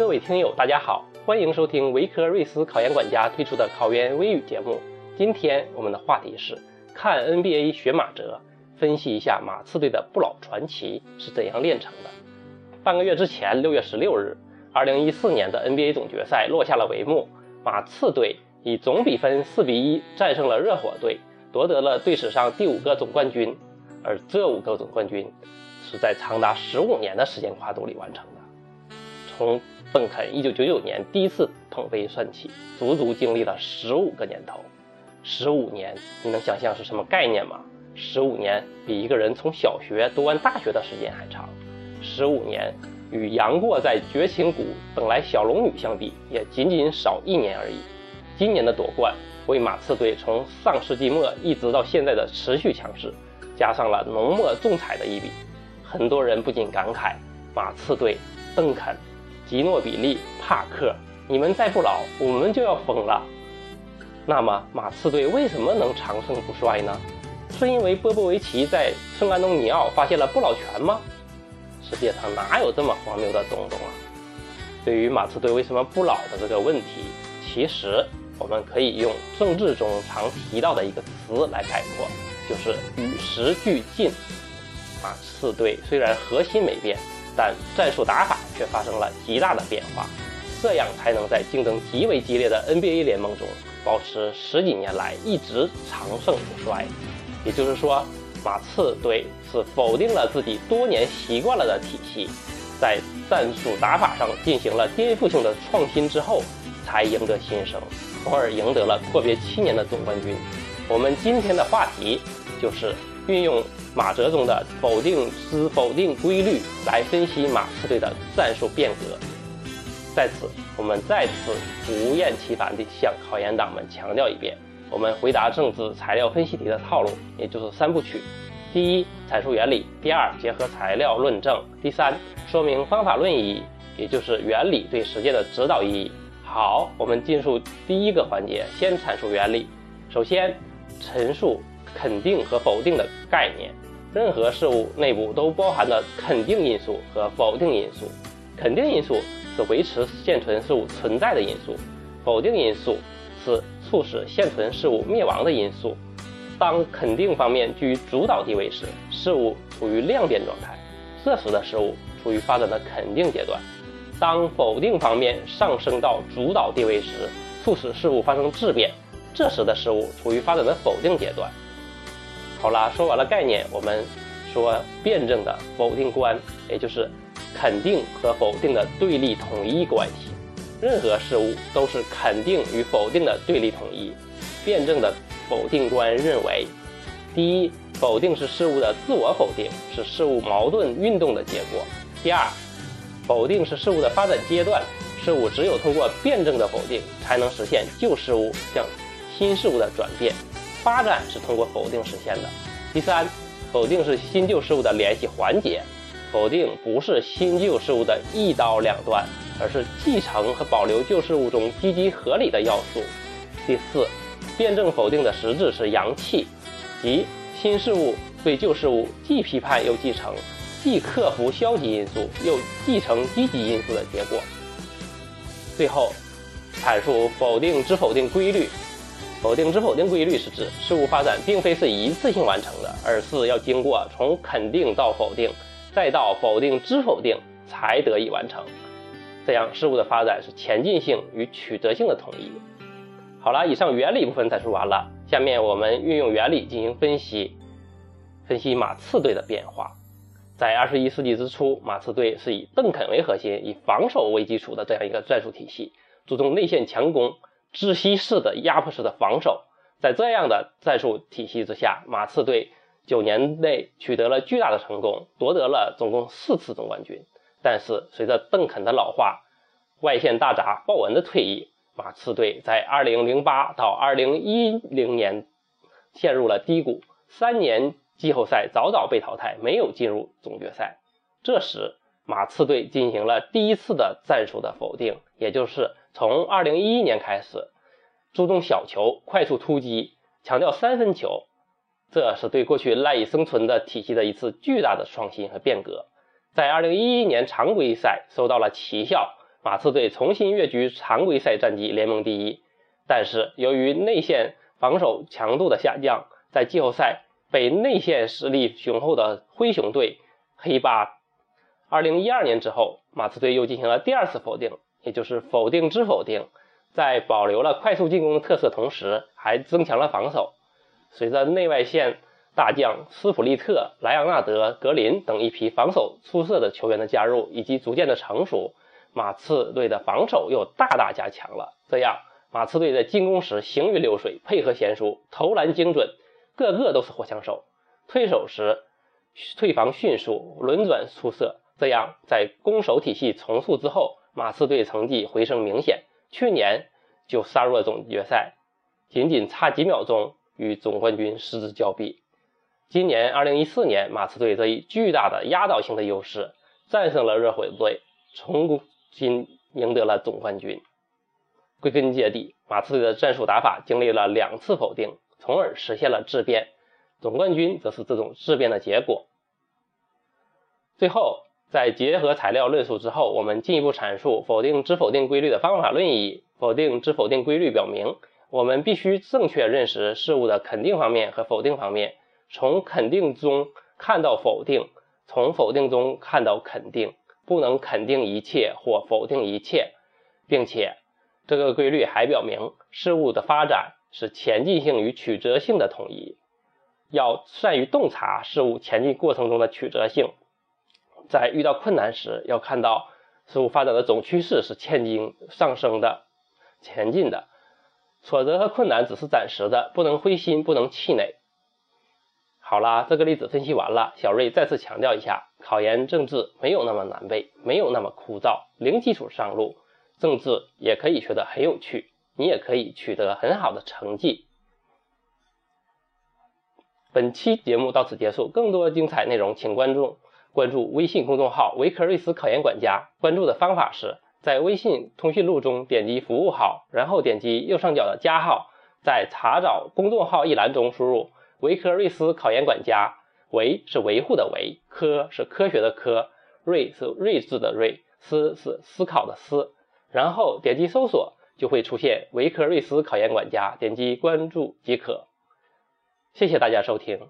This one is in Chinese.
各位听友，大家好，欢迎收听维科瑞斯考研管家推出的考研微语节目。今天我们的话题是看 NBA 学马哲，分析一下马刺队的不老传奇是怎样炼成的。半个月之前，六月十六日，二零一四年的 NBA 总决赛落下了帷幕，马刺队以总比分四比一战胜了热火队，夺得了队史上第五个总冠军。而这五个总冠军是在长达十五年的时间跨度里完成的。从邓肯一九九九年第一次捧杯算起，足足经历了十五个年头。十五年，你能想象是什么概念吗？十五年比一个人从小学读完大学的时间还长。十五年与杨过在绝情谷等来小龙女相比，也仅仅少一年而已。今年的夺冠为马刺队从上世纪末一直到现在的持续强势，加上了浓墨重彩的一笔。很多人不禁感慨：马刺队，邓肯。吉诺比利、帕克，你们再不老，我们就要疯了。那么马刺队为什么能长盛不衰呢？是因为波波维奇在圣安东尼奥发现了不老泉吗？世界上哪有这么荒谬的东东啊？对于马刺队为什么不老的这个问题，其实我们可以用政治中常提到的一个词来概括，就是与时俱进。马刺队虽然核心没变。但战术打法却发生了极大的变化，这样才能在竞争极为激烈的 NBA 联盟中保持十几年来一直长盛不衰。也就是说，马刺队是否定了自己多年习惯了的体系，在战术打法上进行了颠覆性的创新之后，才赢得新生，从而赢得了阔别七年的总冠军。我们今天的话题就是运用。马哲中的否定之否定规律来分析马刺队的战术变革。在此，我们再次不厌其烦地向考研党们强调一遍：我们回答政治材料分析题的套路，也就是三部曲：第一，阐述原理；第二，结合材料论证；第三，说明方法论意义，也就是原理对实践的指导意义。好，我们进入第一个环节，先阐述原理。首先，陈述。肯定和否定的概念，任何事物内部都包含着肯定因素和否定因素。肯定因素是维持现存事物存在的因素，否定因素是促使现存事物灭亡的因素。当肯定方面居于主导地位时，事物处于量变状态，这时的事物处于发展的肯定阶段；当否定方面上升到主导地位时，促使事物发生质变，这时的事物处于发展的否定阶段。好啦，说完了概念，我们说辩证的否定观，也就是肯定和否定的对立统一关系。任何事物都是肯定与否定的对立统一。辩证的否定观认为，第一，否定是事物的自我否定，是事物矛盾运动的结果；第二，否定是事物的发展阶段，事物只有通过辩证的否定，才能实现旧事物向新事物的转变。发展是通过否定实现的。第三，否定是新旧事物的联系环节，否定不是新旧事物的一刀两断，而是继承和保留旧事物中积极合理的要素。第四，辩证否定的实质是阳气，即新事物对旧事物既批判又继承，既克服消极因素又继承积极因素的结果。最后，阐述否定之否定规律。否定之否定规律是指事物发展并非是一次性完成的，而是要经过从肯定到否定，再到否定之否定才得以完成。这样事物的发展是前进性与曲折性的统一。好了，以上原理部分阐述完了，下面我们运用原理进行分析，分析马刺队的变化。在二十一世纪之初，马刺队是以邓肯为核心，以防守为基础的这样一个战术体系，注重内线强攻。窒息式的压迫式的防守，在这样的战术体系之下，马刺队九年内取得了巨大的成功，夺得了总共四次总冠军。但是，随着邓肯的老化，外线大闸鲍文的退役，马刺队在2008到2010年陷入了低谷，三年季后赛早早被淘汰，没有进入总决赛。这时，马刺队进行了第一次的战术的否定，也就是。从二零一一年开始，注重小球、快速突击，强调三分球，这是对过去赖以生存的体系的一次巨大的创新和变革。在二零一一年常规赛收到了奇效，马刺队重新跃居常规赛战绩联盟第一。但是由于内线防守强度的下降，在季后赛被内线实力雄厚的灰熊队黑八。二零一二年之后，马刺队又进行了第二次否定，也就是否定之否定，在保留了快速进攻的特色同时，还增强了防守。随着内外线大将斯普利特、莱昂纳德、格林等一批防守出色的球员的加入，以及逐渐的成熟，马刺队的防守又大大加强了。这样。马刺队在进攻时行云流水，配合娴熟，投篮精准，个个都是火枪手。退守时退防迅速，轮转出色。这样在攻守体系重塑之后，马刺队成绩回升明显。去年就杀入了总决赛，仅仅差几秒钟与总冠军失之交臂。今年二零一四年，马刺队则以巨大的压倒性的优势战胜了热火队，重新赢得了总冠军。归根结底，马刺队的战术打法经历了两次否定，从而实现了质变。总冠军则是这种质变的结果。最后，在结合材料论述之后，我们进一步阐述否定之否定规律的方法论意义。否定之否定规律表明，我们必须正确认识事物的肯定方面和否定方面，从肯定中看到否定，从否定中看到肯定，不能肯定一切或否定一切，并且。这个规律还表明，事物的发展是前进性与曲折性的统一。要善于洞察事物前进过程中的曲折性，在遇到困难时，要看到事物发展的总趋势是前进上升的、前进的。挫折和困难只是暂时的，不能灰心，不能气馁。好啦，这个例子分析完了。小瑞再次强调一下，考研政治没有那么难背，没有那么枯燥，零基础上路。政治也可以学得很有趣，你也可以取得很好的成绩。本期节目到此结束，更多精彩内容请关注关注微信公众号“维克瑞斯考研管家”。关注的方法是在微信通讯录中点击服务号，然后点击右上角的加号，在查找公众号一栏中输入“维克瑞斯考研管家”，维是维护的维，科是科学的科，睿是睿智的睿，思是思考的思。然后点击搜索，就会出现维克瑞斯考研管家，点击关注即可。谢谢大家收听。